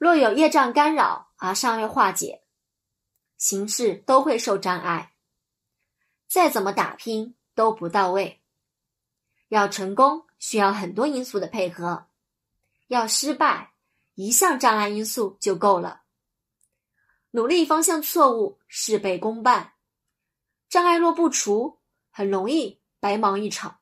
若有业障干扰，而尚未化解，行事都会受障碍。再怎么打拼都不到位，要成功需要很多因素的配合，要失败一项障碍因素就够了。努力方向错误，事倍功半。障碍若不除，很容易白忙一场。